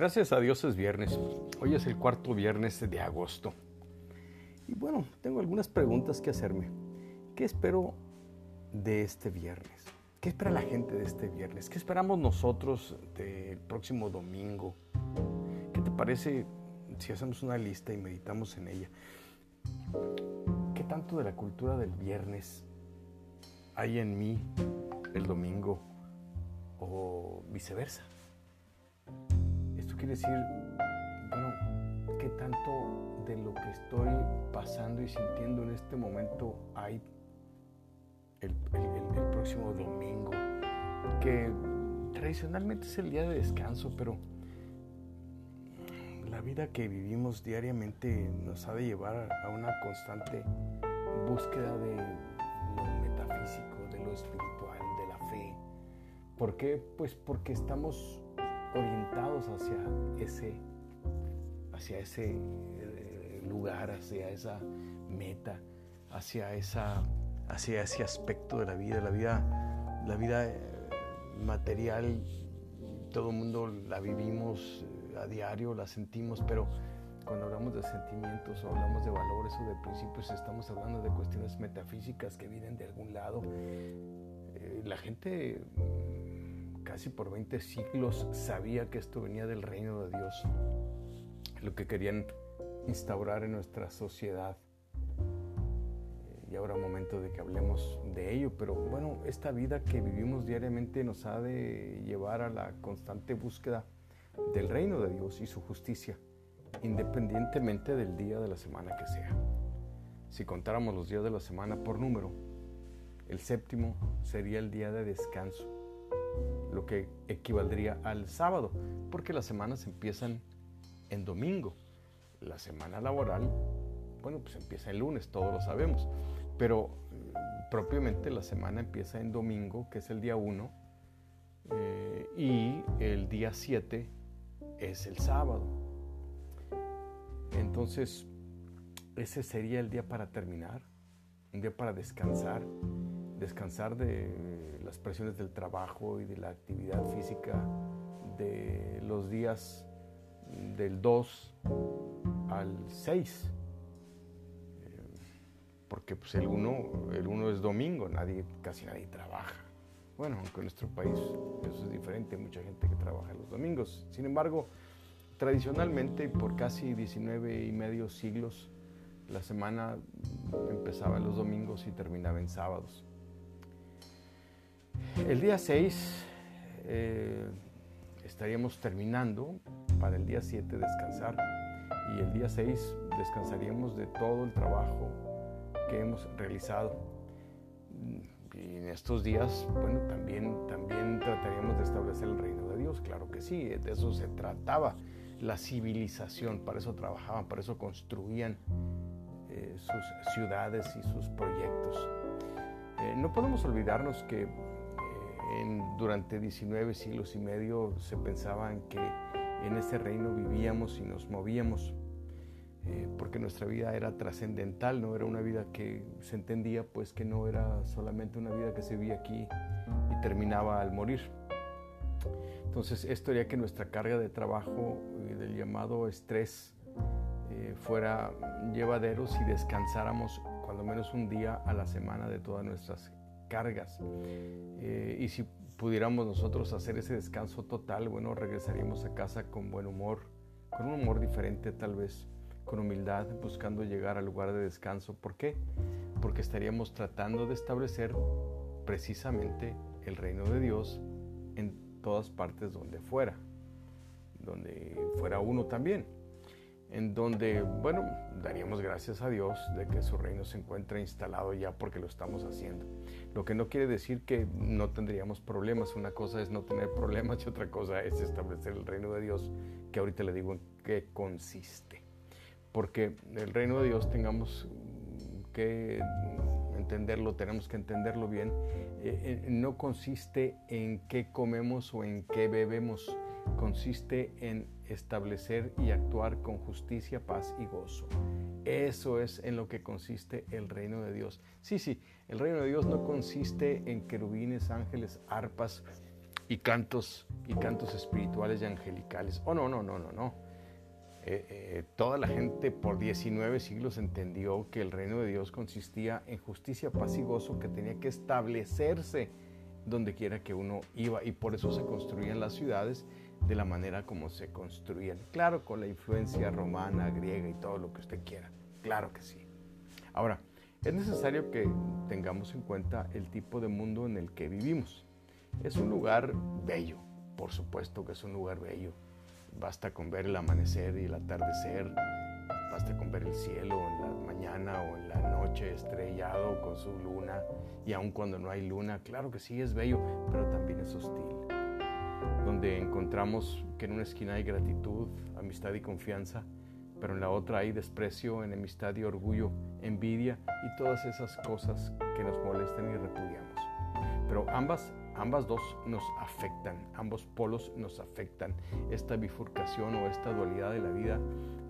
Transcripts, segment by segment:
Gracias a Dios es viernes. Hoy es el cuarto viernes de agosto. Y bueno, tengo algunas preguntas que hacerme. ¿Qué espero de este viernes? ¿Qué espera la gente de este viernes? ¿Qué esperamos nosotros del próximo domingo? ¿Qué te parece si hacemos una lista y meditamos en ella? ¿Qué tanto de la cultura del viernes hay en mí el domingo o viceversa? Quiere decir, bueno, qué tanto de lo que estoy pasando y sintiendo en este momento hay el, próximo domingo, que tradicionalmente es el día de descanso, pero la vida que vivimos diariamente nos ha de llevar a una constante búsqueda de lo metafísico, de lo espiritual, de la fe. ¿Por qué? Pues porque estamos orientados hacia ese, hacia ese eh, lugar, hacia esa meta, hacia, esa, hacia ese aspecto de la vida. La vida, la vida eh, material, todo el mundo la vivimos eh, a diario, la sentimos, pero cuando hablamos de sentimientos o hablamos de valores o de principios, estamos hablando de cuestiones metafísicas que vienen de algún lado. la gente casi por 20 siglos sabía que esto venía del reino de Dios, lo que querían instaurar en nuestra sociedad. Y ahora momento de que hablemos de ello, pero bueno, esta vida que vivimos diariamente nos ha de llevar a la constante búsqueda del reino de Dios y su justicia, independientemente del día de la semana que sea. Si contáramos los días de la semana por número, el séptimo sería el día de descanso lo que equivaldría al sábado, porque las semanas empiezan en domingo. La semana laboral, bueno, pues empieza el lunes, todos lo sabemos, pero mm, propiamente la semana empieza en domingo, que es el día 1, eh, y el día 7 es el sábado. Entonces, ese sería el día para terminar, un día para descansar, descansar de las presiones del trabajo y de la actividad física de los días del 2 al 6. Eh, porque pues el 1 el uno es domingo, nadie, casi nadie trabaja. Bueno, aunque en nuestro país eso es diferente, hay mucha gente que trabaja los domingos. Sin embargo, tradicionalmente por casi 19 y medio siglos, la semana empezaba en los domingos y terminaba en sábados. El día 6 eh, estaríamos terminando para el día 7 descansar y el día 6 descansaríamos de todo el trabajo que hemos realizado. Y en estos días, bueno, también, también trataríamos de establecer el reino de Dios, claro que sí, de eso se trataba la civilización, para eso trabajaban, para eso construían eh, sus ciudades y sus proyectos. Eh, no podemos olvidarnos que durante 19 siglos y medio se pensaban que en ese reino vivíamos y nos movíamos, eh, porque nuestra vida era trascendental, no era una vida que se entendía pues que no era solamente una vida que se vivía aquí y terminaba al morir. Entonces esto haría que nuestra carga de trabajo y del llamado estrés eh, fuera llevaderos y descansáramos cuando menos un día a la semana de todas nuestras cargas. Eh, y si pudiéramos nosotros hacer ese descanso total, bueno, regresaríamos a casa con buen humor, con un humor diferente tal vez, con humildad, buscando llegar al lugar de descanso. ¿Por qué? Porque estaríamos tratando de establecer precisamente el reino de Dios en todas partes donde fuera, donde fuera uno también en donde, bueno, daríamos gracias a Dios de que su reino se encuentra instalado ya porque lo estamos haciendo. Lo que no quiere decir que no tendríamos problemas. Una cosa es no tener problemas y otra cosa es establecer el reino de Dios, que ahorita le digo en qué consiste. Porque el reino de Dios tengamos que entenderlo, tenemos que entenderlo bien, eh, eh, no consiste en qué comemos o en qué bebemos consiste en establecer y actuar con justicia, paz y gozo. Eso es en lo que consiste el reino de Dios. Sí, sí, el reino de Dios no consiste en querubines, ángeles, arpas y cantos y cantos espirituales y angelicales. Oh, no, no, no, no, no. Eh, eh, toda la gente por 19 siglos entendió que el reino de Dios consistía en justicia, paz y gozo que tenía que establecerse donde quiera que uno iba y por eso se construían las ciudades de la manera como se construían. Claro, con la influencia romana, griega y todo lo que usted quiera. Claro que sí. Ahora, es necesario que tengamos en cuenta el tipo de mundo en el que vivimos. Es un lugar bello, por supuesto que es un lugar bello. Basta con ver el amanecer y el atardecer, basta con ver el cielo en la mañana o en la noche estrellado con su luna y aun cuando no hay luna, claro que sí es bello, pero también es hostil. Donde encontramos que en una esquina hay gratitud, amistad y confianza, pero en la otra hay desprecio, enemistad y orgullo, envidia y todas esas cosas que nos molestan y repudiamos. Pero ambas, ambas dos nos afectan, ambos polos nos afectan. Esta bifurcación o esta dualidad de la vida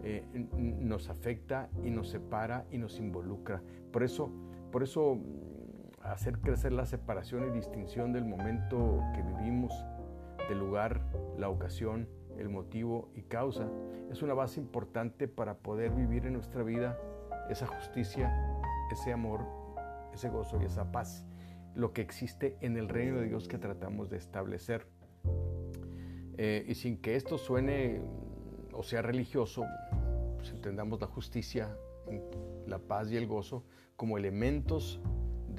eh, nos afecta y nos separa y nos involucra. Por eso, por eso mm, hacer crecer la separación y distinción del momento que vivimos, del lugar, la ocasión, el motivo y causa, es una base importante para poder vivir en nuestra vida esa justicia, ese amor, ese gozo y esa paz, lo que existe en el reino de Dios que tratamos de establecer. Eh, y sin que esto suene o sea religioso, pues entendamos la justicia, la paz y el gozo como elementos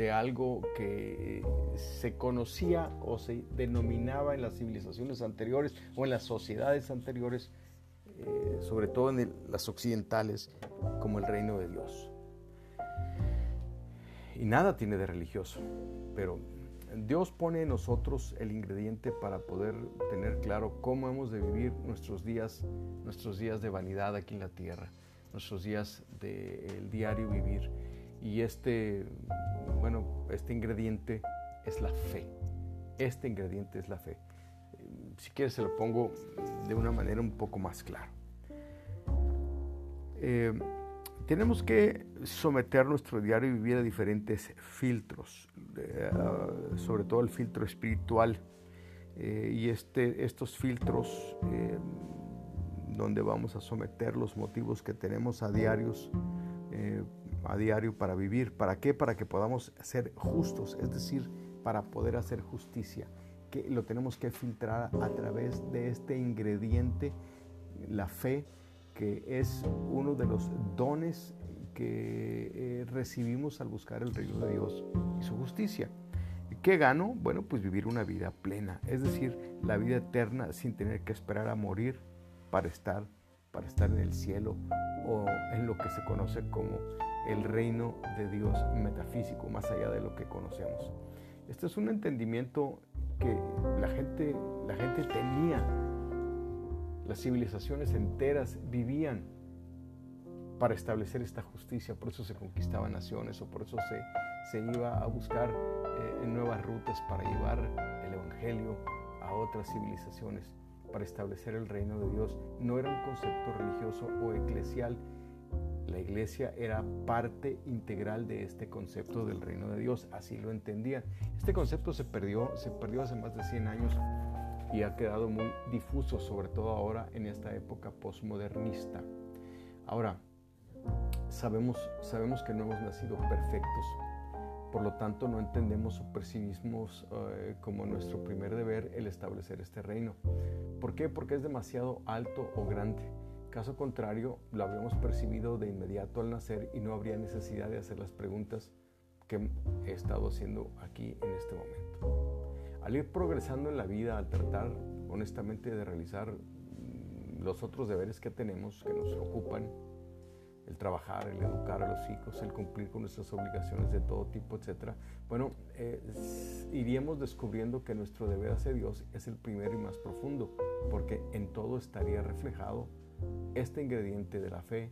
de algo que se conocía o se denominaba en las civilizaciones anteriores o en las sociedades anteriores, eh, sobre todo en las occidentales, como el reino de Dios. Y nada tiene de religioso, pero Dios pone en nosotros el ingrediente para poder tener claro cómo hemos de vivir nuestros días, nuestros días de vanidad aquí en la tierra, nuestros días del diario vivir. Y este bueno, este ingrediente es la fe. Este ingrediente es la fe. Si quieres se lo pongo de una manera un poco más clara. Eh, tenemos que someter nuestro diario vivir a diferentes filtros, eh, sobre todo el filtro espiritual. Eh, y este, estos filtros donde vamos a someter los motivos que tenemos a diarios a diario para vivir. ¿Para qué? Para que podamos ser justos, es decir, para poder hacer justicia. Que lo tenemos que filtrar a través de este ingrediente, la fe, que es uno de los dones que eh, recibimos al buscar el reino de Dios y su justicia. ¿Qué gano? Bueno, pues vivir una vida plena, es decir, la vida eterna sin tener que esperar a morir para estar, para estar en el cielo o en lo que se conoce como el reino de Dios metafísico, más allá de lo que conocemos. Este es un entendimiento que la gente, la gente tenía, las civilizaciones enteras vivían para establecer esta justicia, por eso se conquistaban naciones o por eso se, se iba a buscar eh, nuevas rutas para llevar el Evangelio a otras civilizaciones, para establecer el reino de Dios. No era un concepto religioso o eclesial, la iglesia era parte integral de este concepto del reino de Dios, así lo entendían. Este concepto se perdió, se perdió hace más de 100 años y ha quedado muy difuso, sobre todo ahora en esta época postmodernista. Ahora, sabemos, sabemos que no hemos nacido perfectos, por lo tanto no entendemos o percibimos eh, como nuestro primer deber el establecer este reino. ¿Por qué? Porque es demasiado alto o grande Caso contrario, lo habríamos percibido de inmediato al nacer y no habría necesidad de hacer las preguntas que he estado haciendo aquí en este momento. Al ir progresando en la vida, al tratar honestamente de realizar los otros deberes que tenemos, que nos ocupan, el trabajar, el educar a los hijos, el cumplir con nuestras obligaciones de todo tipo, etc. Bueno, eh, iríamos descubriendo que nuestro deber hacia Dios es el primero y más profundo, porque en todo estaría reflejado este ingrediente de la fe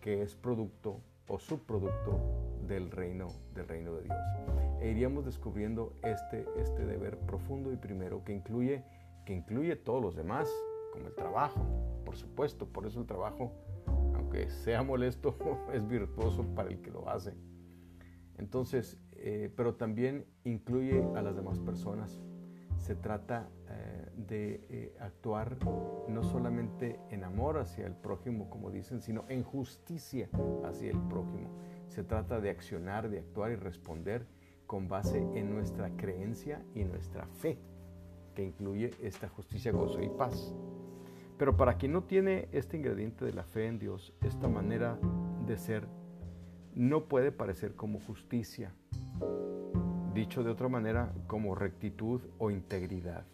que es producto o subproducto del reino, del reino de Dios. E iríamos descubriendo este, este deber profundo y primero que incluye, que incluye todos los demás, como el trabajo, por supuesto, por eso el trabajo, aunque sea molesto, es virtuoso para el que lo hace. Entonces, eh, pero también incluye a las demás personas. se trata eh, de eh, actuar no solamente en amor hacia el prójimo, como dicen, sino en justicia hacia el prójimo. Se trata de accionar, de actuar y responder con base en nuestra creencia y nuestra fe, que incluye esta justicia, gozo y paz. Pero para quien no tiene este ingrediente de la fe en Dios, esta manera de ser no puede parecer como justicia, dicho de otra manera, como rectitud o integridad.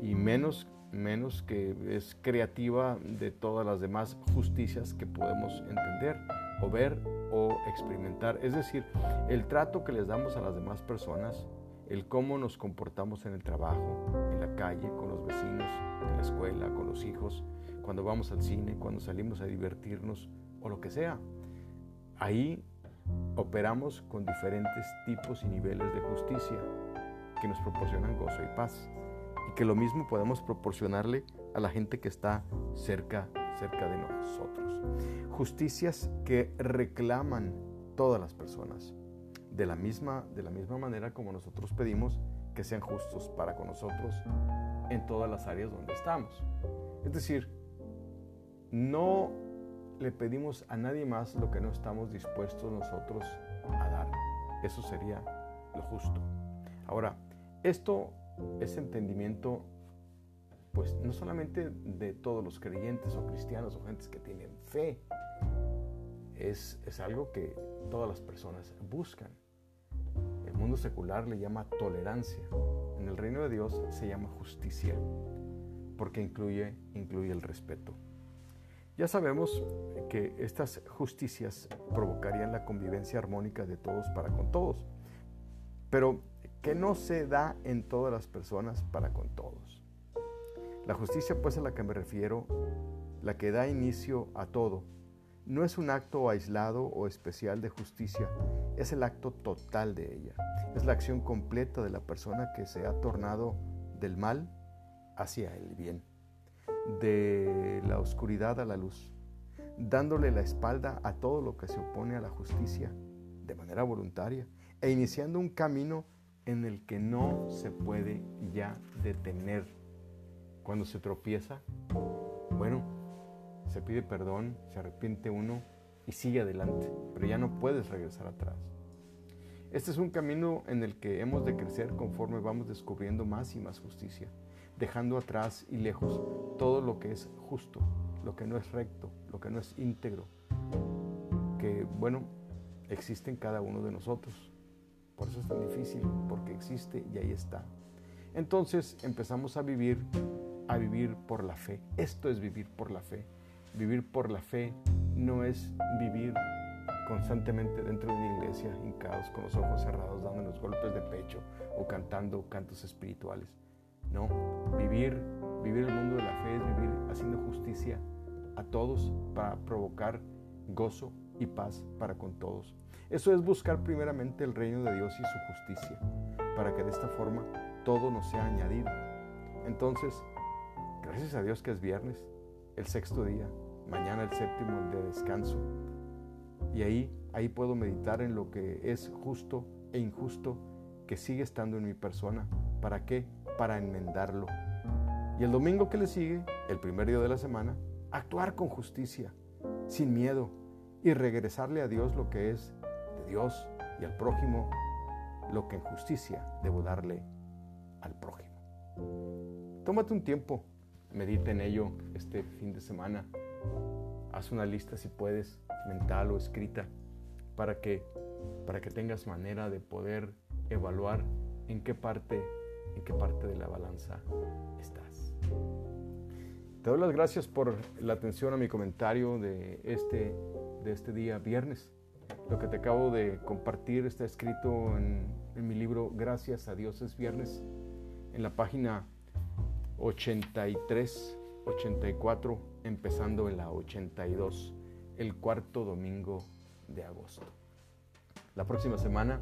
Y menos, menos que es creativa de todas las demás justicias que podemos entender o ver o experimentar. Es decir, el trato que les damos a las demás personas, el cómo nos comportamos en el trabajo, en la calle, con los vecinos, en la escuela, con los hijos, cuando vamos al cine, cuando salimos a divertirnos o lo que sea. Ahí operamos con diferentes tipos y niveles de justicia que nos proporcionan gozo y paz y que lo mismo podemos proporcionarle a la gente que está cerca, cerca de nosotros. Justicias que reclaman todas las personas, de la misma, de la misma manera como nosotros pedimos que sean justos para con nosotros en todas las áreas donde estamos. Es decir, no le pedimos a nadie más lo que no estamos dispuestos nosotros a dar. Eso sería lo justo. Ahora, esto es entendimiento, pues no solamente de todos los creyentes o cristianos o gentes que tienen fe, es, es algo que todas las personas buscan. Secular le llama tolerancia. En el reino de Dios se llama justicia, porque incluye, incluye el respeto. Ya sabemos que estas justicias provocarían la convivencia armónica de todos para con todos, pero que no se da en todas las personas para con todos. La justicia, pues a la que me refiero, la que da inicio a todo, no es un acto aislado o especial de justicia, es el acto total de ella. Es la acción completa de la persona que se ha tornado del mal hacia el bien de la oscuridad a la luz, dándole la espalda a todo lo que se opone a la justicia de manera voluntaria e iniciando un camino en el que no se puede ya detener. Cuando se tropieza, bueno, se pide perdón, se arrepiente uno y sigue adelante, pero ya no puedes regresar atrás. Este es un camino en el que hemos de crecer conforme vamos descubriendo más y más justicia dejando atrás y lejos todo lo que es justo, lo que no es recto, lo que no es íntegro, que bueno, existe en cada uno de nosotros. Por eso es tan difícil, porque existe y ahí está. Entonces empezamos a vivir, a vivir por la fe. Esto es vivir por la fe. Vivir por la fe no es vivir constantemente dentro de una iglesia, hincados con los ojos cerrados, dándonos golpes de pecho o cantando cantos espirituales. No, vivir, vivir el mundo de la fe es vivir haciendo justicia a todos para provocar gozo y paz para con todos. Eso es buscar primeramente el reino de Dios y su justicia, para que de esta forma todo nos sea añadido. Entonces, gracias a Dios que es viernes, el sexto día, mañana el séptimo, el de descanso. Y ahí, ahí puedo meditar en lo que es justo e injusto que sigue estando en mi persona. ¿Para qué? para enmendarlo. Y el domingo que le sigue, el primer día de la semana, actuar con justicia, sin miedo, y regresarle a Dios lo que es de Dios y al prójimo lo que en justicia debo darle al prójimo. Tómate un tiempo, medita en ello este fin de semana. Haz una lista si puedes, mental o escrita, para que, para que tengas manera de poder evaluar en qué parte en qué parte de la balanza estás. Te doy las gracias por la atención a mi comentario de este, de este día viernes. Lo que te acabo de compartir está escrito en, en mi libro Gracias a Dios es viernes, en la página 83, 84, empezando en la 82, el cuarto domingo de agosto. La próxima semana,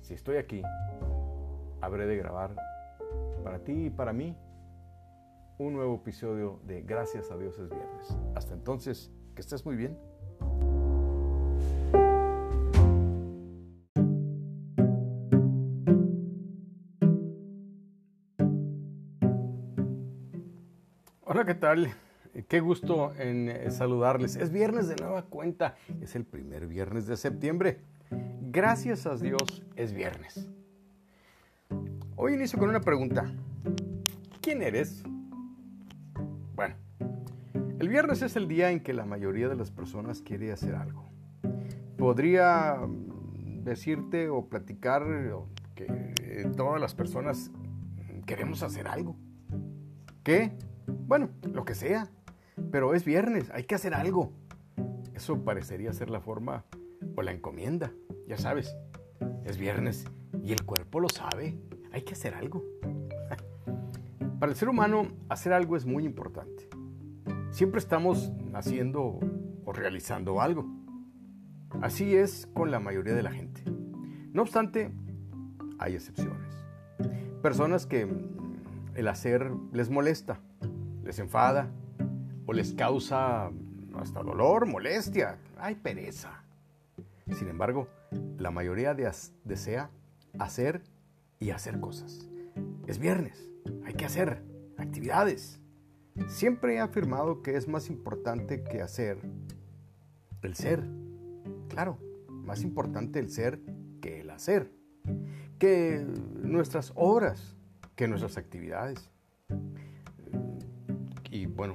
si estoy aquí, habré de grabar para ti y para mí un nuevo episodio de Gracias a Dios es viernes. Hasta entonces, que estés muy bien. ¿Qué tal? Qué gusto en eh, saludarles. Es viernes de nueva cuenta. Es el primer viernes de septiembre. Gracias a Dios es viernes. Hoy inicio con una pregunta. ¿Quién eres? Bueno, el viernes es el día en que la mayoría de las personas quiere hacer algo. Podría mm, decirte o platicar que eh, todas las personas queremos hacer algo. ¿Qué? Bueno, lo que sea. Pero es viernes, hay que hacer algo. Eso parecería ser la forma o la encomienda. Ya sabes, es viernes y el cuerpo lo sabe. Hay que hacer algo. Para el ser humano, hacer algo es muy importante. Siempre estamos haciendo o realizando algo. Así es con la mayoría de la gente. No obstante, hay excepciones. Personas que el hacer les molesta, les enfada o les causa hasta dolor, molestia, hay pereza. Sin embargo, la mayoría desea hacer y hacer cosas. Es viernes, hay que hacer actividades. Siempre he afirmado que es más importante que hacer el ser. Claro, más importante el ser que el hacer. Que nuestras obras, que nuestras actividades. Bueno,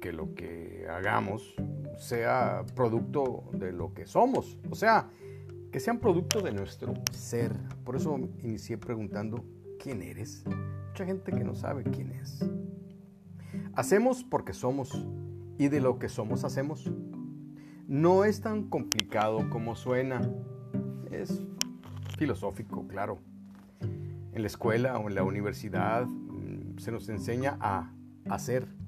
que lo que hagamos sea producto de lo que somos, o sea, que sean producto de nuestro ser. Por eso inicié preguntando, ¿quién eres? Mucha gente que no sabe quién es. Hacemos porque somos y de lo que somos hacemos. No es tan complicado como suena. Es filosófico, claro en la escuela o en la universidad mm, se nos enseña a hacer.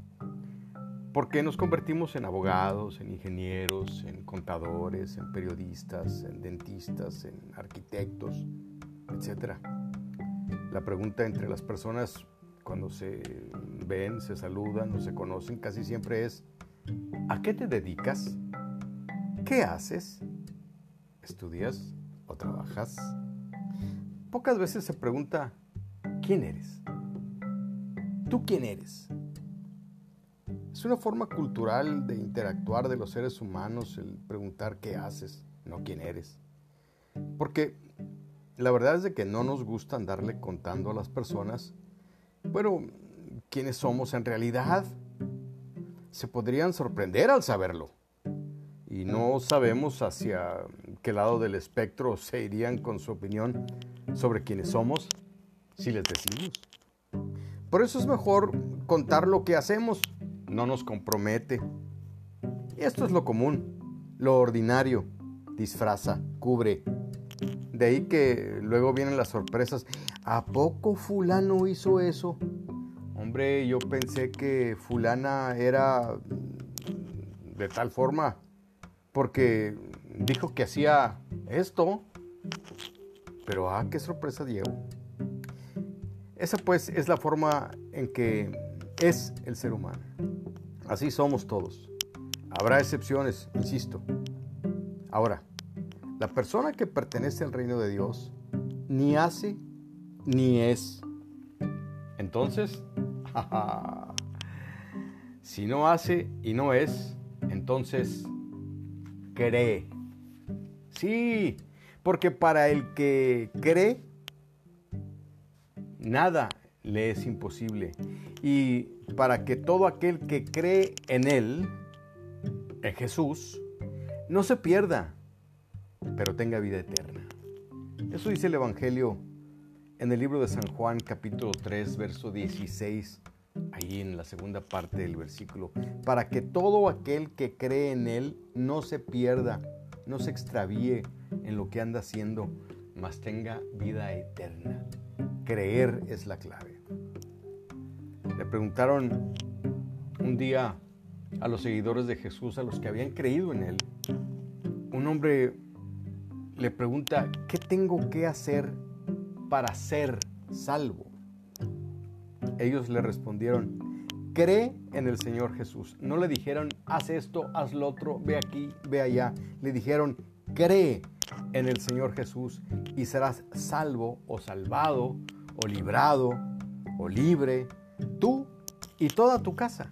Porque nos convertimos en abogados, en ingenieros, en contadores, en periodistas, en dentistas, en arquitectos, etc. La pregunta entre las personas cuando se ven, se saludan o se conocen casi siempre es, ¿a qué te dedicas? ¿Qué haces? ¿Estudias o trabajas? Pocas veces se pregunta, ¿quién eres? ¿Tú quién eres? Es una forma cultural de interactuar de los seres humanos el preguntar qué haces, no quién eres. Porque la verdad es de que no nos gusta andarle contando a las personas, bueno, quiénes somos en realidad. Se podrían sorprender al saberlo. Y no sabemos hacia qué lado del espectro se irían con su opinión sobre quiénes somos si les decimos. Por eso es mejor contar lo que hacemos, no nos compromete. Esto es lo común, lo ordinario, disfraza, cubre. De ahí que luego vienen las sorpresas. ¿A poco fulano hizo eso? Hombre, yo pensé que fulana era de tal forma porque dijo que hacía esto. Pero ah, qué sorpresa Diego. Esa pues es la forma en que es el ser humano. Así somos todos. Habrá excepciones, insisto. Ahora, la persona que pertenece al reino de Dios ni hace ni es. Entonces, si no hace y no es, entonces cree. Sí, porque para el que cree, nada le es imposible. Y para que todo aquel que cree en Él, en Jesús, no se pierda, pero tenga vida eterna. Eso dice el Evangelio en el libro de San Juan capítulo 3, verso 16, ahí en la segunda parte del versículo, para que todo aquel que cree en Él no se pierda, no se extravíe en lo que anda haciendo, mas tenga vida eterna. Creer es la clave. Le preguntaron un día a los seguidores de Jesús, a los que habían creído en Él, un hombre le pregunta, ¿qué tengo que hacer para ser salvo? Ellos le respondieron, cree en el Señor Jesús. No le dijeron, haz esto, haz lo otro, ve aquí, ve allá. Le dijeron, cree en el Señor Jesús y serás salvo o salvado o librado o libre, tú y toda tu casa.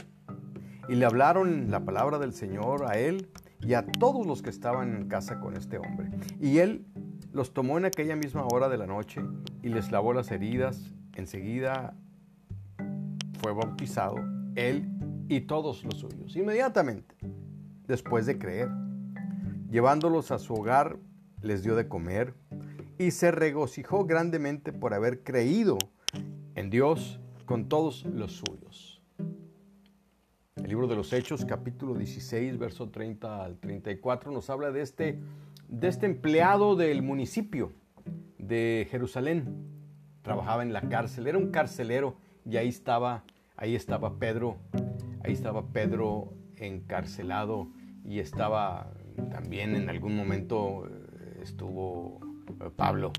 y le hablaron la palabra del Señor a él y a todos los que estaban en casa con este hombre. Y él los tomó en aquella misma hora de la noche y les lavó las heridas. Enseguida fue bautizado él y todos los suyos, inmediatamente, después de creer. Llevándolos a su hogar, les dio de comer y se regocijó grandemente por haber creído en Dios con todos los suyos. El libro de los Hechos, capítulo 16, verso 30 al 34, nos habla de este, de este empleado del municipio de Jerusalén. Trabajaba en la cárcel, era un carcelero y ahí estaba, ahí estaba Pedro, ahí estaba Pedro encarcelado y estaba también en algún momento eh, estuvo eh, Pablo.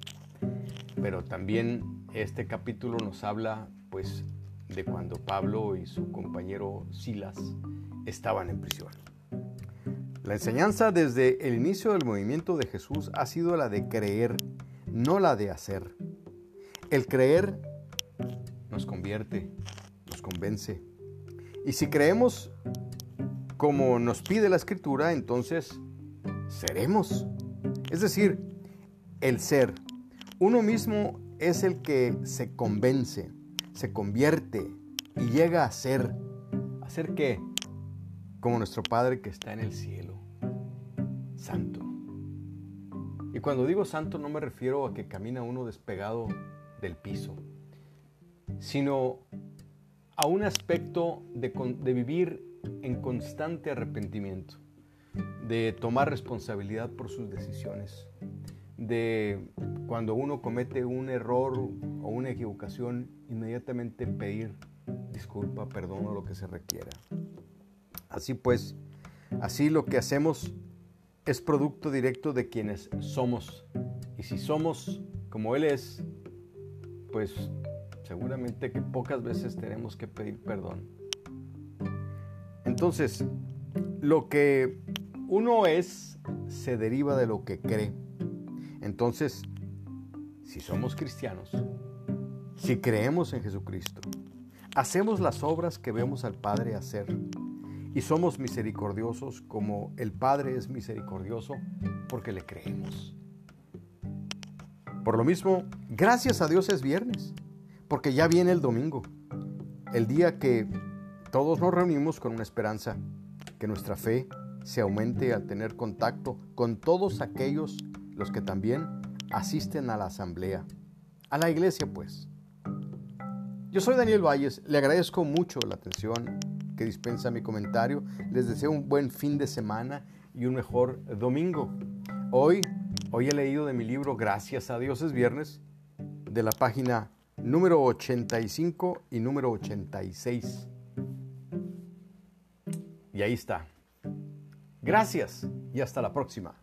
Pero también este capítulo nos habla pues de cuando Pablo y su compañero Silas estaban en prisión. La enseñanza desde el inicio del movimiento de Jesús ha sido la de creer, no la de hacer. El creer nos convierte, nos convence. Y si creemos como nos pide la escritura, entonces seremos. Es decir, el ser. Uno mismo es el que se convence, se convierte y llega a ser. ¿A ser qué? Como nuestro Padre que está en el cielo. Santo. Y cuando digo santo no me refiero a que camina uno despegado del piso, sino a un aspecto de, de vivir en constante arrepentimiento, de tomar responsabilidad por sus decisiones, de cuando uno comete un error o una equivocación, inmediatamente pedir disculpa, perdón o lo que se requiera. Así pues, así lo que hacemos es producto directo de quienes somos. Y si somos como Él es, pues seguramente que pocas veces tenemos que pedir perdón. Entonces, lo que uno es se deriva de lo que cree. Entonces, si somos cristianos, si creemos en Jesucristo, hacemos las obras que vemos al Padre hacer y somos misericordiosos como el Padre es misericordioso porque le creemos. Por lo mismo, gracias a Dios es viernes, porque ya viene el domingo, el día que todos nos reunimos con una esperanza, que nuestra fe se aumente al tener contacto con todos aquellos los que también asisten a la asamblea, a la iglesia pues. Yo soy Daniel Valles, le agradezco mucho la atención que dispensa mi comentario, les deseo un buen fin de semana y un mejor domingo. Hoy, hoy he leído de mi libro Gracias a Dios es viernes, de la página número 85 y número 86. Y ahí está. Gracias y hasta la próxima.